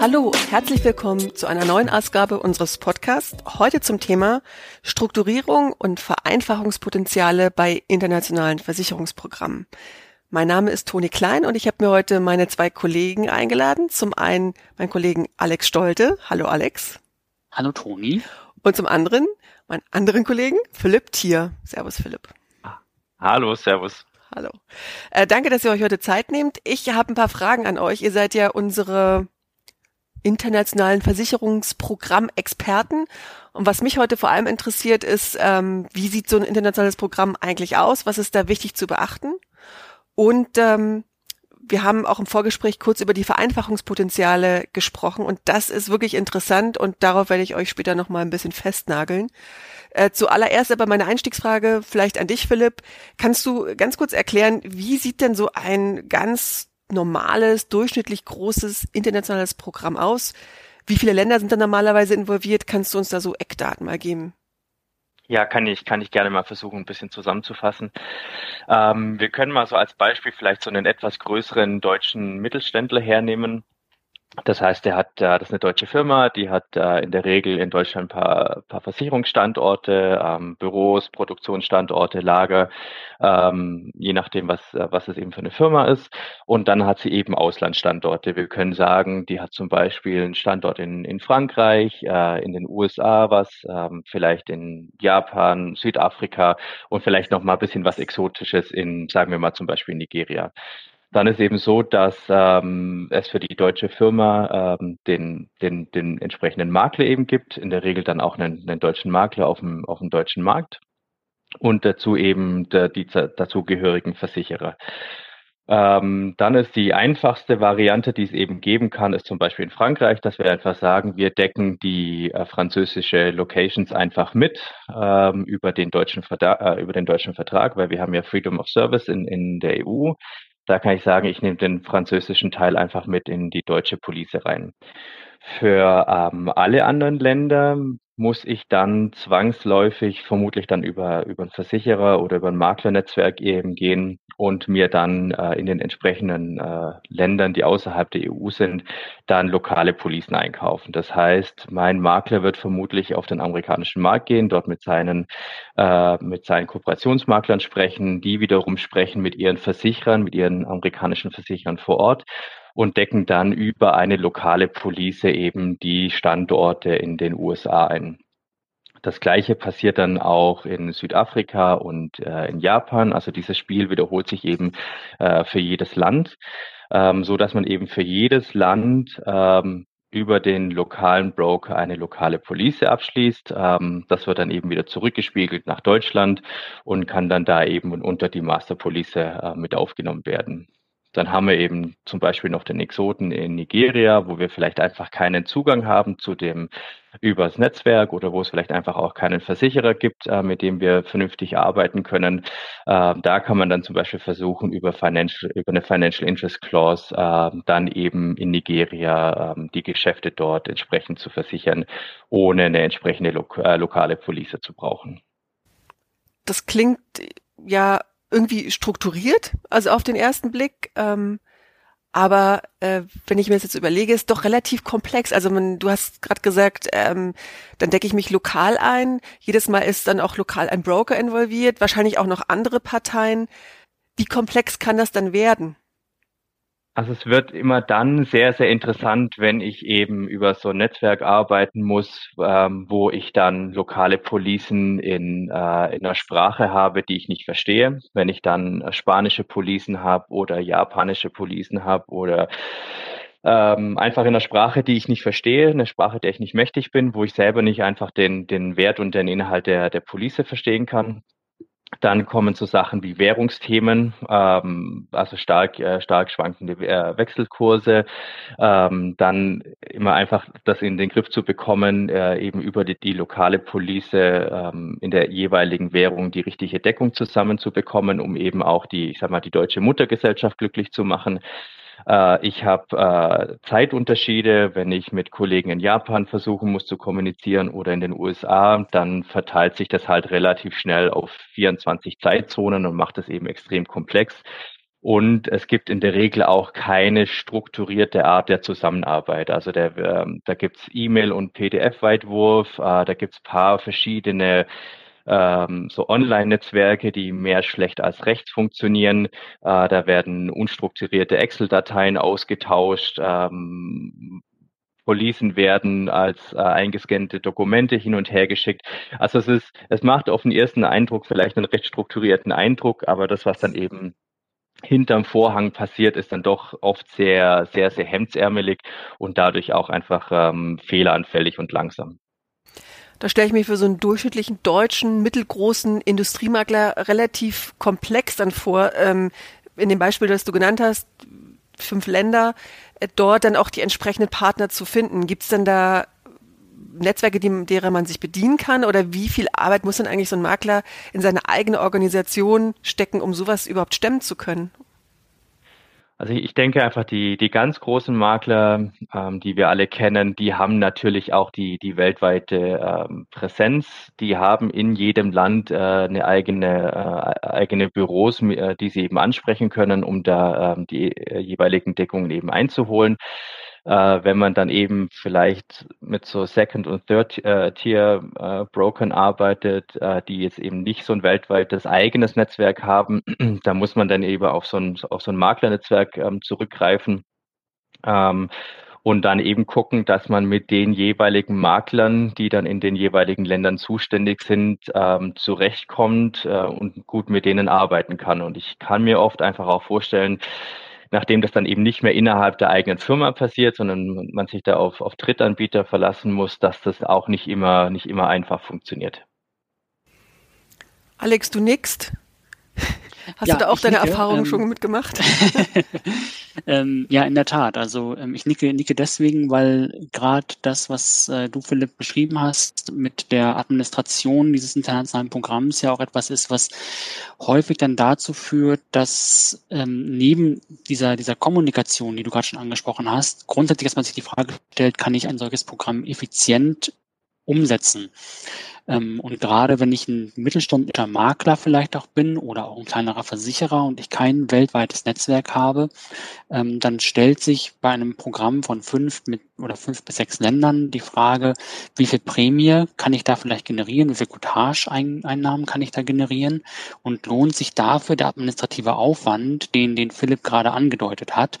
Hallo, herzlich willkommen zu einer neuen Ausgabe unseres Podcasts. Heute zum Thema Strukturierung und Vereinfachungspotenziale bei internationalen Versicherungsprogrammen. Mein Name ist Toni Klein und ich habe mir heute meine zwei Kollegen eingeladen. Zum einen meinen Kollegen Alex Stolte. Hallo Alex. Hallo Toni. Und zum anderen meinen anderen Kollegen Philipp Thier. Servus Philipp. Hallo, Servus. Hallo. Äh, danke, dass ihr euch heute Zeit nehmt. Ich habe ein paar Fragen an euch. Ihr seid ja unsere internationalen Versicherungsprogramm-Experten. Und was mich heute vor allem interessiert, ist, ähm, wie sieht so ein internationales Programm eigentlich aus? Was ist da wichtig zu beachten? Und ähm, wir haben auch im Vorgespräch kurz über die Vereinfachungspotenziale gesprochen und das ist wirklich interessant und darauf werde ich euch später noch mal ein bisschen festnageln. Äh, zuallererst aber meine Einstiegsfrage vielleicht an dich, Philipp. Kannst du ganz kurz erklären, wie sieht denn so ein ganz normales, durchschnittlich großes internationales Programm aus? Wie viele Länder sind da normalerweise involviert? Kannst du uns da so Eckdaten mal geben? Ja, kann ich, kann ich gerne mal versuchen, ein bisschen zusammenzufassen. Ähm, wir können mal so als Beispiel vielleicht so einen etwas größeren deutschen Mittelständler hernehmen. Das heißt, er hat, das ist eine deutsche Firma, die hat in der Regel in Deutschland ein paar, paar Versicherungsstandorte, ähm, Büros, Produktionsstandorte, Lager, ähm, je nachdem, was, was es eben für eine Firma ist. Und dann hat sie eben Auslandsstandorte. Wir können sagen, die hat zum Beispiel einen Standort in, in Frankreich, äh, in den USA was, ähm, vielleicht in Japan, Südafrika und vielleicht noch mal ein bisschen was Exotisches in, sagen wir mal zum Beispiel Nigeria. Dann ist eben so, dass ähm, es für die deutsche Firma ähm, den, den, den entsprechenden Makler eben gibt, in der Regel dann auch einen, einen deutschen Makler auf dem, auf dem deutschen Markt und dazu eben der, die dazugehörigen Versicherer. Ähm, dann ist die einfachste Variante, die es eben geben kann, ist zum Beispiel in Frankreich, dass wir einfach sagen, wir decken die äh, französische Locations einfach mit ähm, über den deutschen Vertrag, äh, über den deutschen Vertrag, weil wir haben ja Freedom of Service in, in der EU. Da kann ich sagen, ich nehme den französischen Teil einfach mit in die deutsche Police rein. Für ähm, alle anderen Länder muss ich dann zwangsläufig vermutlich dann über, über einen Versicherer oder über ein Maklernetzwerk eben gehen und mir dann äh, in den entsprechenden äh, Ländern, die außerhalb der EU sind, dann lokale Policen einkaufen. Das heißt, mein Makler wird vermutlich auf den amerikanischen Markt gehen, dort mit seinen, äh, mit seinen Kooperationsmaklern sprechen, die wiederum sprechen mit ihren Versicherern, mit ihren amerikanischen Versicherern vor Ort und decken dann über eine lokale Police eben die Standorte in den USA ein. Das gleiche passiert dann auch in Südafrika und äh, in Japan. Also dieses Spiel wiederholt sich eben äh, für jedes Land, ähm, so dass man eben für jedes Land ähm, über den lokalen Broker eine lokale Police abschließt. Ähm, das wird dann eben wieder zurückgespiegelt nach Deutschland und kann dann da eben unter die Master Police äh, mit aufgenommen werden. Dann haben wir eben zum Beispiel noch den Exoten in Nigeria, wo wir vielleicht einfach keinen Zugang haben zu dem übers Netzwerk oder wo es vielleicht einfach auch keinen Versicherer gibt, äh, mit dem wir vernünftig arbeiten können. Äh, da kann man dann zum Beispiel versuchen, über, Financial, über eine Financial Interest Clause äh, dann eben in Nigeria ähm, die Geschäfte dort entsprechend zu versichern, ohne eine entsprechende lo äh, lokale Police zu brauchen. Das klingt ja irgendwie strukturiert, also auf den ersten Blick. Ähm, aber äh, wenn ich mir das jetzt überlege, ist doch relativ komplex. Also man, du hast gerade gesagt, ähm, dann decke ich mich lokal ein. Jedes Mal ist dann auch lokal ein Broker involviert, wahrscheinlich auch noch andere Parteien. Wie komplex kann das dann werden? Also es wird immer dann sehr, sehr interessant, wenn ich eben über so ein Netzwerk arbeiten muss, ähm, wo ich dann lokale Policen in, äh, in einer Sprache habe, die ich nicht verstehe. Wenn ich dann spanische Policen habe oder japanische Policen habe oder ähm, einfach in einer Sprache, die ich nicht verstehe, eine Sprache, der ich nicht mächtig bin, wo ich selber nicht einfach den, den Wert und den Inhalt der, der Police verstehen kann. Dann kommen so Sachen wie Währungsthemen, ähm, also stark, äh, stark schwankende äh, Wechselkurse. Ähm, dann immer einfach das in den Griff zu bekommen, äh, eben über die, die lokale Police ähm, in der jeweiligen Währung die richtige Deckung zusammenzubekommen, um eben auch die, ich sag mal, die deutsche Muttergesellschaft glücklich zu machen. Äh, ich habe äh, Zeitunterschiede, wenn ich mit Kollegen in Japan versuchen muss zu kommunizieren oder in den USA, dann verteilt sich das halt relativ schnell auf 24 Zeitzonen und macht es eben extrem komplex. Und es gibt in der Regel auch keine strukturierte Art der Zusammenarbeit. Also der, ähm, da gibt's E-Mail- und PDF-Weitwurf, äh, da gibt's paar verschiedene ähm, so Online-Netzwerke, die mehr schlecht als recht funktionieren. Äh, da werden unstrukturierte Excel-Dateien ausgetauscht. Ähm, Policen werden als äh, eingescannte Dokumente hin und her geschickt. Also es ist, es macht auf den ersten Eindruck vielleicht einen recht strukturierten Eindruck, aber das, was dann eben hinterm Vorhang passiert, ist dann doch oft sehr, sehr, sehr hemdsärmelig und dadurch auch einfach ähm, fehleranfällig und langsam. Da stelle ich mir für so einen durchschnittlichen deutschen, mittelgroßen Industriemakler relativ komplex dann vor. Ähm, in dem Beispiel, das du genannt hast, fünf Länder, äh, dort dann auch die entsprechenden Partner zu finden. Gibt es denn da Netzwerke, die, derer man sich bedienen kann? Oder wie viel Arbeit muss denn eigentlich so ein Makler in seine eigene Organisation stecken, um sowas überhaupt stemmen zu können? Also ich denke einfach, die, die ganz großen Makler, ähm, die wir alle kennen, die haben natürlich auch die, die weltweite ähm, Präsenz. Die haben in jedem Land äh, eine eigene, äh, eigene Büros, äh, die sie eben ansprechen können, um da ähm, die äh, jeweiligen Deckungen eben einzuholen äh, wenn man dann eben vielleicht mit so Second- und Third-Tier-Brokern äh, arbeitet, äh, die jetzt eben nicht so ein weltweites eigenes Netzwerk haben, da muss man dann eben auf so ein, auf so ein Maklernetzwerk ähm, zurückgreifen. Ähm, und dann eben gucken, dass man mit den jeweiligen Maklern, die dann in den jeweiligen Ländern zuständig sind, ähm, zurechtkommt äh, und gut mit denen arbeiten kann. Und ich kann mir oft einfach auch vorstellen, nachdem das dann eben nicht mehr innerhalb der eigenen Firma passiert, sondern man sich da auf, auf Drittanbieter verlassen muss, dass das auch nicht immer, nicht immer einfach funktioniert. Alex, du nickst. Hast ja, du da auch deine nicke, Erfahrungen ähm, schon mitgemacht? ähm, ja, in der Tat. Also ähm, ich nicke, nicke deswegen, weil gerade das, was äh, du, Philipp, beschrieben hast mit der Administration dieses internationalen Programms ja auch etwas ist, was häufig dann dazu führt, dass ähm, neben dieser, dieser Kommunikation, die du gerade schon angesprochen hast, grundsätzlich dass man sich die Frage stellt, kann ich ein solches Programm effizient umsetzen? Ähm, und gerade wenn ich ein mittelständischer Makler vielleicht auch bin oder auch ein kleinerer Versicherer und ich kein weltweites Netzwerk habe, ähm, dann stellt sich bei einem Programm von fünf mit oder fünf bis sechs Ländern die Frage, wie viel Prämie kann ich da vielleicht generieren, wie viel Cottage-Einnahmen kann ich da generieren und lohnt sich dafür der administrative Aufwand, den, den Philipp gerade angedeutet hat.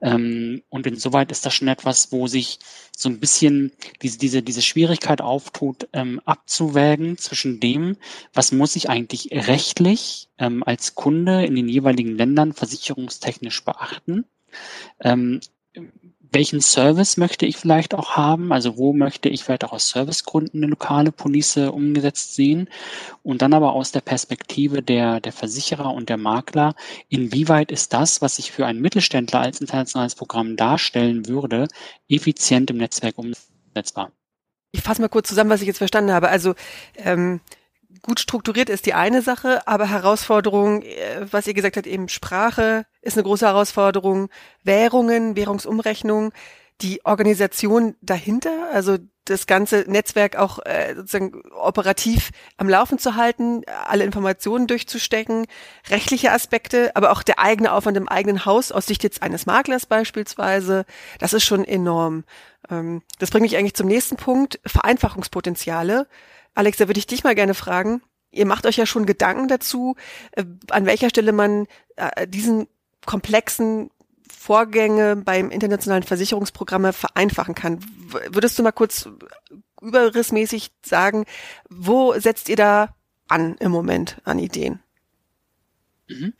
Ähm, und insoweit ist das schon etwas, wo sich so ein bisschen diese, diese, diese Schwierigkeit auftut, ähm, abzuwägen zwischen dem, was muss ich eigentlich rechtlich ähm, als Kunde in den jeweiligen Ländern versicherungstechnisch beachten, ähm, welchen Service möchte ich vielleicht auch haben? Also wo möchte ich vielleicht auch aus Servicegründen eine lokale Police umgesetzt sehen? Und dann aber aus der Perspektive der, der Versicherer und der Makler, inwieweit ist das, was ich für einen Mittelständler als internationales Programm darstellen würde, effizient im Netzwerk umsetzbar? Ich fasse mal kurz zusammen, was ich jetzt verstanden habe. Also ähm, gut strukturiert ist die eine Sache, aber Herausforderung, äh, was ihr gesagt habt, eben Sprache ist eine große Herausforderung, Währungen, Währungsumrechnung, die Organisation dahinter, also das ganze Netzwerk auch äh, sozusagen operativ am Laufen zu halten, alle Informationen durchzustecken, rechtliche Aspekte, aber auch der eigene Aufwand im eigenen Haus aus Sicht jetzt eines Maklers beispielsweise, das ist schon enorm. Ähm, das bringt mich eigentlich zum nächsten Punkt, Vereinfachungspotenziale. Alex, da würde ich dich mal gerne fragen. Ihr macht euch ja schon Gedanken dazu, äh, an welcher Stelle man äh, diesen komplexen Vorgänge beim internationalen Versicherungsprogramme vereinfachen kann. Würdest du mal kurz überrissmäßig sagen, wo setzt ihr da an im Moment an Ideen? Mhm.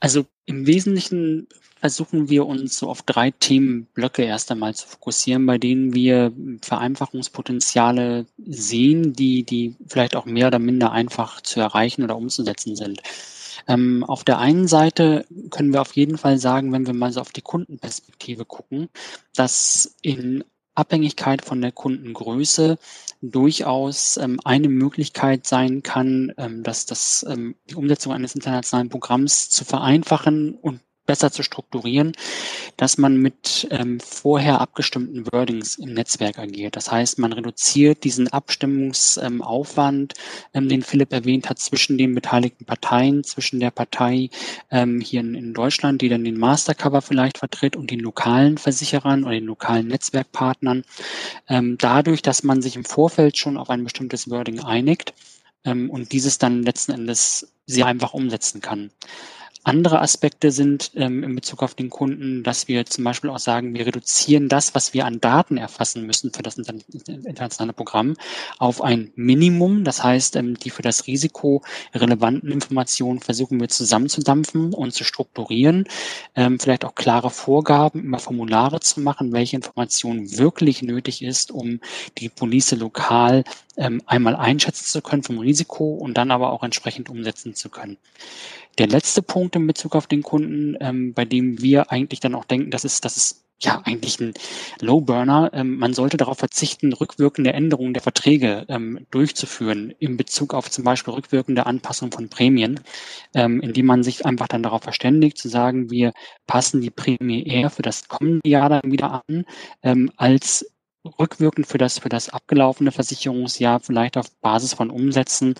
Also im Wesentlichen versuchen wir uns so auf drei Themenblöcke erst einmal zu fokussieren, bei denen wir Vereinfachungspotenziale sehen, die, die vielleicht auch mehr oder minder einfach zu erreichen oder umzusetzen sind. Ähm, auf der einen Seite können wir auf jeden Fall sagen, wenn wir mal so auf die Kundenperspektive gucken, dass in Abhängigkeit von der Kundengröße durchaus ähm, eine Möglichkeit sein kann, ähm, dass das, ähm, die Umsetzung eines internationalen Programms zu vereinfachen und besser zu strukturieren, dass man mit ähm, vorher abgestimmten Wordings im Netzwerk agiert. Das heißt, man reduziert diesen Abstimmungsaufwand, ähm, den Philipp erwähnt hat, zwischen den beteiligten Parteien, zwischen der Partei ähm, hier in, in Deutschland, die dann den Mastercover vielleicht vertritt und den lokalen Versicherern oder den lokalen Netzwerkpartnern. Ähm, dadurch, dass man sich im Vorfeld schon auf ein bestimmtes Wording einigt ähm, und dieses dann letzten Endes sehr einfach umsetzen kann. Andere Aspekte sind ähm, in Bezug auf den Kunden, dass wir zum Beispiel auch sagen, wir reduzieren das, was wir an Daten erfassen müssen für das internationale Programm, auf ein Minimum. Das heißt, ähm, die für das Risiko relevanten Informationen versuchen wir zusammenzudampfen und zu strukturieren. Ähm, vielleicht auch klare Vorgaben über Formulare zu machen, welche Information wirklich nötig ist, um die Police lokal ähm, einmal einschätzen zu können vom Risiko und dann aber auch entsprechend umsetzen zu können. Der letzte Punkt in Bezug auf den Kunden, ähm, bei dem wir eigentlich dann auch denken, das ist, das ist ja eigentlich ein Low Burner. Ähm, man sollte darauf verzichten, rückwirkende Änderungen der Verträge ähm, durchzuführen in Bezug auf zum Beispiel rückwirkende Anpassung von Prämien, ähm, indem man sich einfach dann darauf verständigt, zu sagen, wir passen die Prämie eher für das kommende Jahr dann wieder an, ähm, als rückwirkend für das, für das abgelaufene Versicherungsjahr vielleicht auf Basis von Umsätzen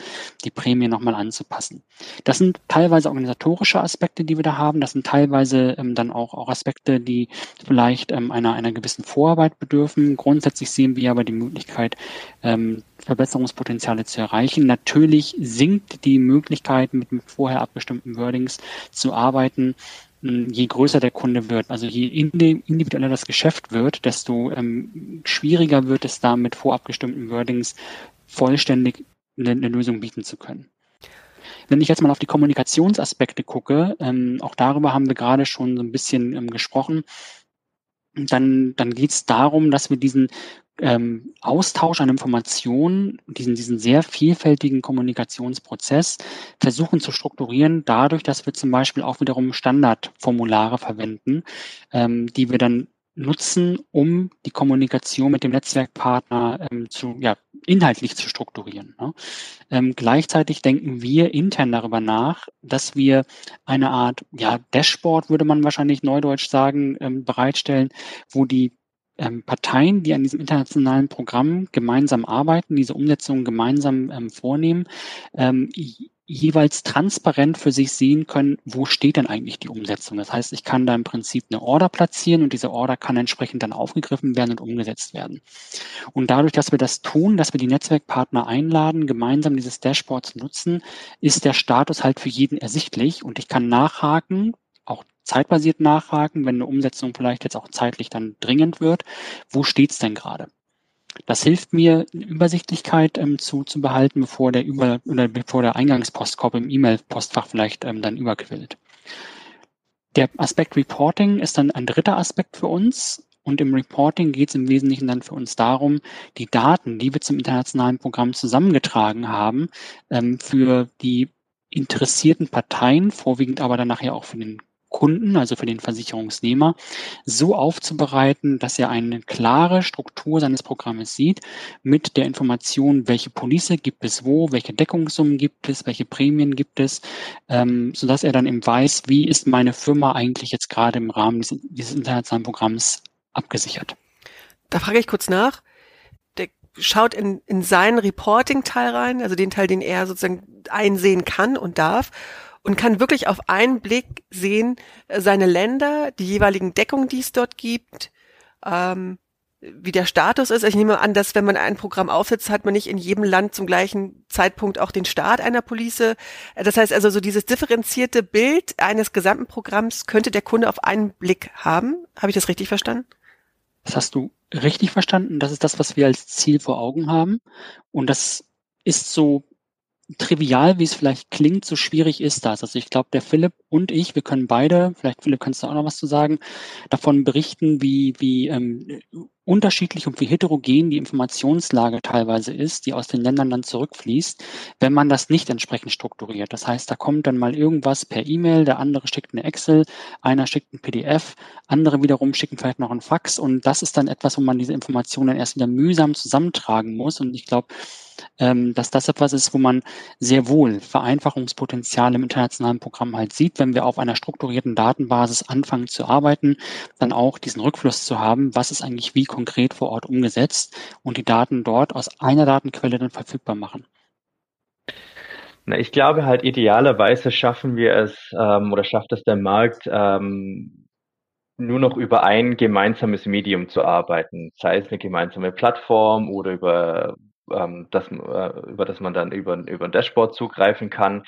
die Prämie nochmal anzupassen. Das sind teilweise organisatorische Aspekte, die wir da haben. Das sind teilweise ähm, dann auch, auch Aspekte, die vielleicht ähm, einer, einer gewissen Vorarbeit bedürfen. Grundsätzlich sehen wir aber die Möglichkeit, ähm, Verbesserungspotenziale zu erreichen. Natürlich sinkt die Möglichkeit, mit, mit vorher abgestimmten Wordings zu arbeiten, je größer der Kunde wird, also je individueller das Geschäft wird, desto ähm, schwieriger wird es da mit vorabgestimmten Wordings vollständig eine, eine, Lösung bieten zu können. Wenn ich jetzt mal auf die Kommunikationsaspekte gucke, ähm, auch darüber haben wir gerade schon so ein bisschen ähm, gesprochen, dann, dann geht es darum, dass wir diesen ähm, Austausch an Informationen, diesen, diesen sehr vielfältigen Kommunikationsprozess versuchen zu strukturieren, dadurch, dass wir zum Beispiel auch wiederum Standardformulare verwenden, ähm, die wir dann nutzen, um die Kommunikation mit dem Netzwerkpartner ähm, zu, ja, inhaltlich zu strukturieren. Ne? Ähm, gleichzeitig denken wir intern darüber nach, dass wir eine Art ja, Dashboard, würde man wahrscheinlich neudeutsch sagen, ähm, bereitstellen, wo die ähm, Parteien, die an diesem internationalen Programm gemeinsam arbeiten, diese Umsetzung gemeinsam ähm, vornehmen, ähm, jeweils transparent für sich sehen können, wo steht denn eigentlich die Umsetzung. Das heißt, ich kann da im Prinzip eine Order platzieren und diese Order kann entsprechend dann aufgegriffen werden und umgesetzt werden. Und dadurch, dass wir das tun, dass wir die Netzwerkpartner einladen, gemeinsam dieses Dashboard zu nutzen, ist der Status halt für jeden ersichtlich und ich kann nachhaken, zeitbasiert nachhaken, wenn eine Umsetzung vielleicht jetzt auch zeitlich dann dringend wird. Wo steht's denn gerade? Das hilft mir, Übersichtlichkeit ähm, zu, zu behalten, bevor der Über oder bevor der Eingangspostkorb im E-Mail-Postfach vielleicht ähm, dann überquillt. Der Aspekt Reporting ist dann ein dritter Aspekt für uns. Und im Reporting geht es im Wesentlichen dann für uns darum, die Daten, die wir zum internationalen Programm zusammengetragen haben, ähm, für die interessierten Parteien, vorwiegend aber dann nachher auch für den Kunden, also für den Versicherungsnehmer, so aufzubereiten, dass er eine klare Struktur seines Programmes sieht mit der Information, welche Police gibt es wo, welche Deckungssummen gibt es, welche Prämien gibt es, ähm, sodass er dann eben weiß, wie ist meine Firma eigentlich jetzt gerade im Rahmen dieses, dieses internationalen Programms abgesichert. Da frage ich kurz nach. Der schaut in, in seinen Reporting-Teil rein, also den Teil, den er sozusagen einsehen kann und darf und kann wirklich auf einen Blick sehen, äh, seine Länder, die jeweiligen Deckungen, die es dort gibt, ähm, wie der Status ist. Ich nehme an, dass wenn man ein Programm aufsetzt, hat man nicht in jedem Land zum gleichen Zeitpunkt auch den Start einer Police. Äh, das heißt also, so dieses differenzierte Bild eines gesamten Programms könnte der Kunde auf einen Blick haben. Habe ich das richtig verstanden? Das hast du richtig verstanden. Das ist das, was wir als Ziel vor Augen haben. Und das ist so trivial, wie es vielleicht klingt, so schwierig ist das. Also ich glaube, der Philipp und ich, wir können beide, vielleicht Philipp, kannst du auch noch was zu sagen, davon berichten, wie, wie ähm, unterschiedlich und wie heterogen die Informationslage teilweise ist, die aus den Ländern dann zurückfließt, wenn man das nicht entsprechend strukturiert. Das heißt, da kommt dann mal irgendwas per E-Mail, der andere schickt eine Excel, einer schickt ein PDF, andere wiederum schicken vielleicht noch ein Fax und das ist dann etwas, wo man diese Informationen erst wieder mühsam zusammentragen muss und ich glaube, ähm, dass das etwas ist, wo man sehr wohl Vereinfachungspotenzial im internationalen Programm halt sieht, wenn wir auf einer strukturierten Datenbasis anfangen zu arbeiten, dann auch diesen Rückfluss zu haben, was ist eigentlich wie konkret vor Ort umgesetzt und die Daten dort aus einer Datenquelle dann verfügbar machen. Na, ich glaube halt idealerweise schaffen wir es ähm, oder schafft es der Markt ähm, nur noch über ein gemeinsames Medium zu arbeiten, sei es eine gemeinsame Plattform oder über ähm, das, äh, über das man dann über, über ein Dashboard zugreifen kann,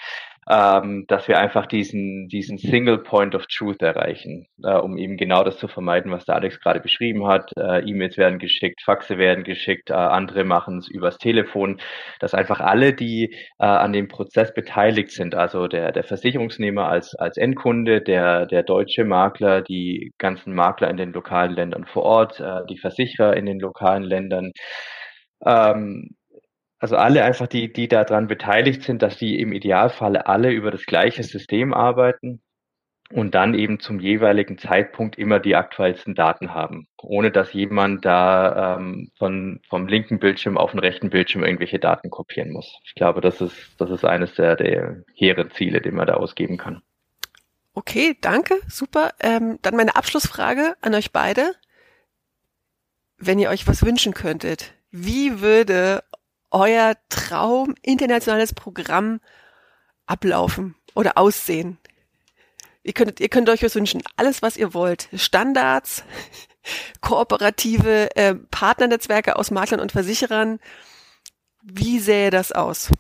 ähm, dass wir einfach diesen, diesen Single Point of Truth erreichen, äh, um eben genau das zu vermeiden, was der Alex gerade beschrieben hat. Äh, E-Mails werden geschickt, Faxe werden geschickt, äh, andere machen es übers Telefon, dass einfach alle, die äh, an dem Prozess beteiligt sind, also der, der Versicherungsnehmer als, als Endkunde, der, der deutsche Makler, die ganzen Makler in den lokalen Ländern vor Ort, äh, die Versicherer in den lokalen Ländern, ähm, also alle einfach, die, die daran beteiligt sind, dass die im Idealfall alle über das gleiche System arbeiten und dann eben zum jeweiligen Zeitpunkt immer die aktuellsten Daten haben, ohne dass jemand da ähm, von, vom linken Bildschirm auf den rechten Bildschirm irgendwelche Daten kopieren muss. Ich glaube, das ist, das ist eines der, der hehren Ziele, die man da ausgeben kann. Okay, danke, super. Ähm, dann meine Abschlussfrage an euch beide. Wenn ihr euch was wünschen könntet, wie würde euer Traum internationales Programm ablaufen oder aussehen? Ihr könnt, ihr könnt euch was wünschen. Alles, was ihr wollt. Standards, kooperative äh, Partnernetzwerke aus Maklern und Versicherern. Wie sähe das aus?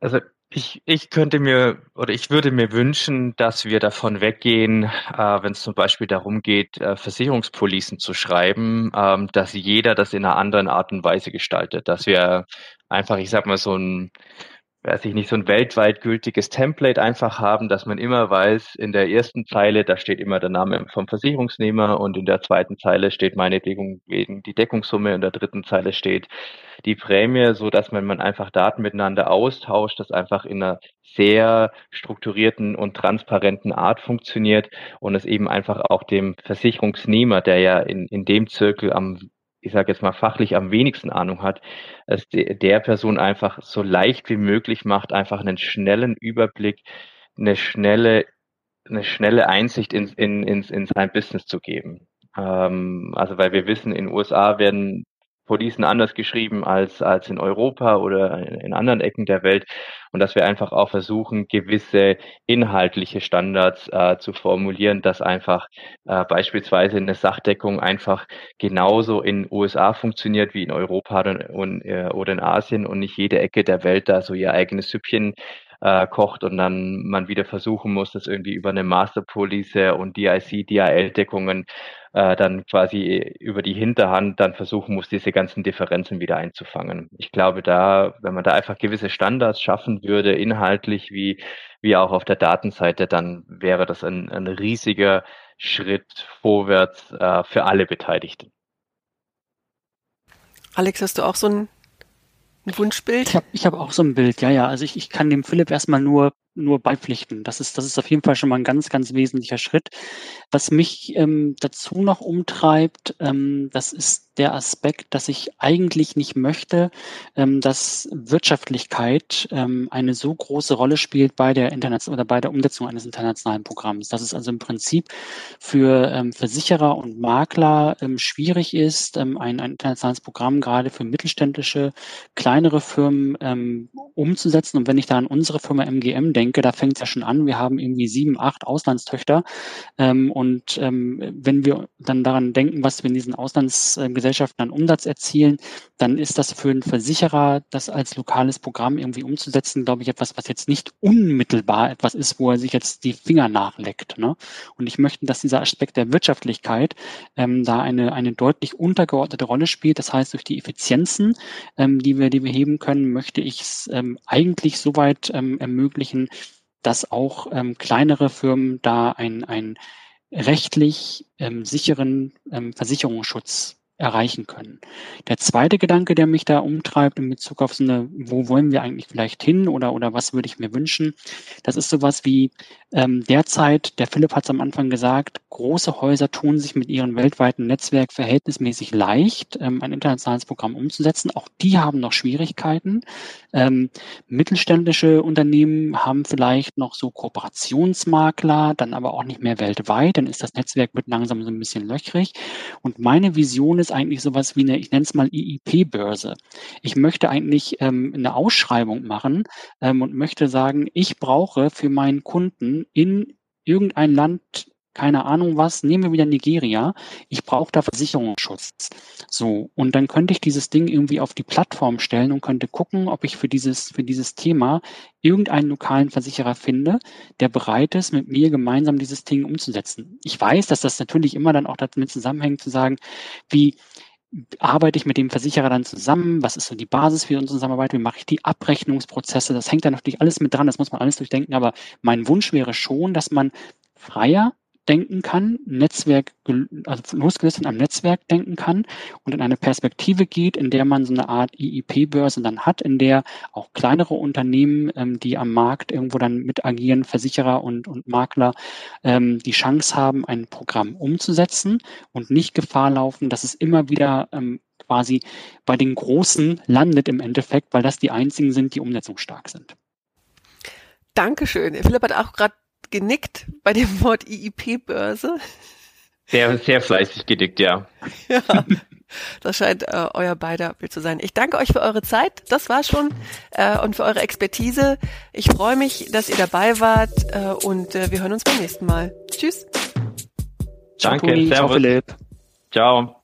Also ich, ich könnte mir oder ich würde mir wünschen, dass wir davon weggehen, äh, wenn es zum Beispiel darum geht, äh, Versicherungspolicen zu schreiben, ähm, dass jeder das in einer anderen Art und Weise gestaltet. Dass wir einfach, ich sag mal, so ein weiß ich nicht, so ein weltweit gültiges Template einfach haben, dass man immer weiß, in der ersten Zeile, da steht immer der Name vom Versicherungsnehmer und in der zweiten Zeile steht meinetwegen wegen die Deckungssumme, in der dritten Zeile steht die Prämie, so dass man, man einfach Daten miteinander austauscht, das einfach in einer sehr strukturierten und transparenten Art funktioniert und es eben einfach auch dem Versicherungsnehmer, der ja in, in dem Zirkel am ich sage jetzt mal fachlich am wenigsten Ahnung hat, es der Person einfach so leicht wie möglich macht, einfach einen schnellen Überblick, eine schnelle, eine schnelle Einsicht in, in, in, in sein Business zu geben. Ähm, also weil wir wissen, in den USA werden Policen anders geschrieben als, als in Europa oder in anderen Ecken der Welt. Und dass wir einfach auch versuchen, gewisse inhaltliche Standards äh, zu formulieren, dass einfach äh, beispielsweise eine Sachdeckung einfach genauso in USA funktioniert wie in Europa und, und, äh, oder in Asien und nicht jede Ecke der Welt da so ihr eigenes Süppchen äh, kocht und dann man wieder versuchen muss, das irgendwie über eine Masterpolice und DIC, DIL-Deckungen äh, dann quasi über die Hinterhand dann versuchen muss, diese ganzen Differenzen wieder einzufangen. Ich glaube, da, wenn man da einfach gewisse Standards schaffen würde, inhaltlich wie, wie auch auf der Datenseite, dann wäre das ein, ein riesiger Schritt vorwärts äh, für alle Beteiligten. Alex, hast du auch so ein ein Wunschbild? Ich habe ich hab auch so ein Bild, ja, ja. Also ich, ich kann dem Philipp erstmal nur nur beipflichten. Das ist, das ist auf jeden Fall schon mal ein ganz, ganz wesentlicher Schritt. Was mich ähm, dazu noch umtreibt, ähm, das ist der Aspekt, dass ich eigentlich nicht möchte, ähm, dass Wirtschaftlichkeit ähm, eine so große Rolle spielt bei der Internet oder bei der Umsetzung eines internationalen Programms. Dass es also im Prinzip für ähm, Versicherer und Makler ähm, schwierig ist, ähm, ein, ein internationales Programm gerade für mittelständische, kleinere Firmen ähm, umzusetzen. Und wenn ich da an unsere Firma MGM denke, denke, da fängt es ja schon an. Wir haben irgendwie sieben, acht Auslandstöchter. Ähm, und ähm, wenn wir dann daran denken, was wir in diesen Auslandsgesellschaften an Umsatz erzielen, dann ist das für einen Versicherer, das als lokales Programm irgendwie umzusetzen, glaube ich, etwas, was jetzt nicht unmittelbar etwas ist, wo er sich jetzt die Finger nachleckt. Ne? Und ich möchte, dass dieser Aspekt der Wirtschaftlichkeit ähm, da eine, eine deutlich untergeordnete Rolle spielt. Das heißt, durch die Effizienzen, ähm, die wir, die wir heben können, möchte ich es ähm, eigentlich soweit ähm, ermöglichen, dass auch ähm, kleinere Firmen da ein, ein rechtlich ähm, sicheren ähm, Versicherungsschutz erreichen können. Der zweite Gedanke, der mich da umtreibt in Bezug auf so eine, wo wollen wir eigentlich vielleicht hin oder, oder was würde ich mir wünschen, das ist sowas wie ähm, derzeit, der Philipp hat es am Anfang gesagt, große Häuser tun sich mit ihrem weltweiten Netzwerk verhältnismäßig leicht, ähm, ein internationales Programm umzusetzen. Auch die haben noch Schwierigkeiten. Ähm, mittelständische Unternehmen haben vielleicht noch so Kooperationsmakler, dann aber auch nicht mehr weltweit, dann ist das Netzwerk wird langsam so ein bisschen löchrig. Und meine Vision ist eigentlich sowas wie eine, ich nenne es mal IIP-Börse. Ich möchte eigentlich ähm, eine Ausschreibung machen ähm, und möchte sagen, ich brauche für meinen Kunden in irgendein Land, keine Ahnung was, nehmen wir wieder Nigeria, ich brauche da Versicherungsschutz. So, und dann könnte ich dieses Ding irgendwie auf die Plattform stellen und könnte gucken, ob ich für dieses, für dieses Thema irgendeinen lokalen Versicherer finde, der bereit ist, mit mir gemeinsam dieses Ding umzusetzen. Ich weiß, dass das natürlich immer dann auch damit zusammenhängt, zu sagen, wie, arbeite ich mit dem Versicherer dann zusammen? Was ist so die Basis für unsere Zusammenarbeit? Wie mache ich die Abrechnungsprozesse? Das hängt da natürlich alles mit dran, das muss man alles durchdenken. Aber mein Wunsch wäre schon, dass man freier denken kann, Netzwerk, also losgelöst von einem Netzwerk denken kann und in eine Perspektive geht, in der man so eine Art IIP-Börse dann hat, in der auch kleinere Unternehmen, ähm, die am Markt irgendwo dann mit agieren, Versicherer und, und Makler, ähm, die Chance haben, ein Programm umzusetzen und nicht Gefahr laufen, dass es immer wieder ähm, quasi bei den Großen landet im Endeffekt, weil das die einzigen sind, die umsetzungsstark sind. Dankeschön. Philipp hat auch gerade genickt bei dem Wort IIP-Börse. Sehr, sehr fleißig gedickt, ja. ja, das scheint äh, euer beider Bild zu sein. Ich danke euch für eure Zeit, das war schon, äh, und für eure Expertise. Ich freue mich, dass ihr dabei wart äh, und äh, wir hören uns beim nächsten Mal. Tschüss. Danke, Servus. Ciao, Philipp. Ciao.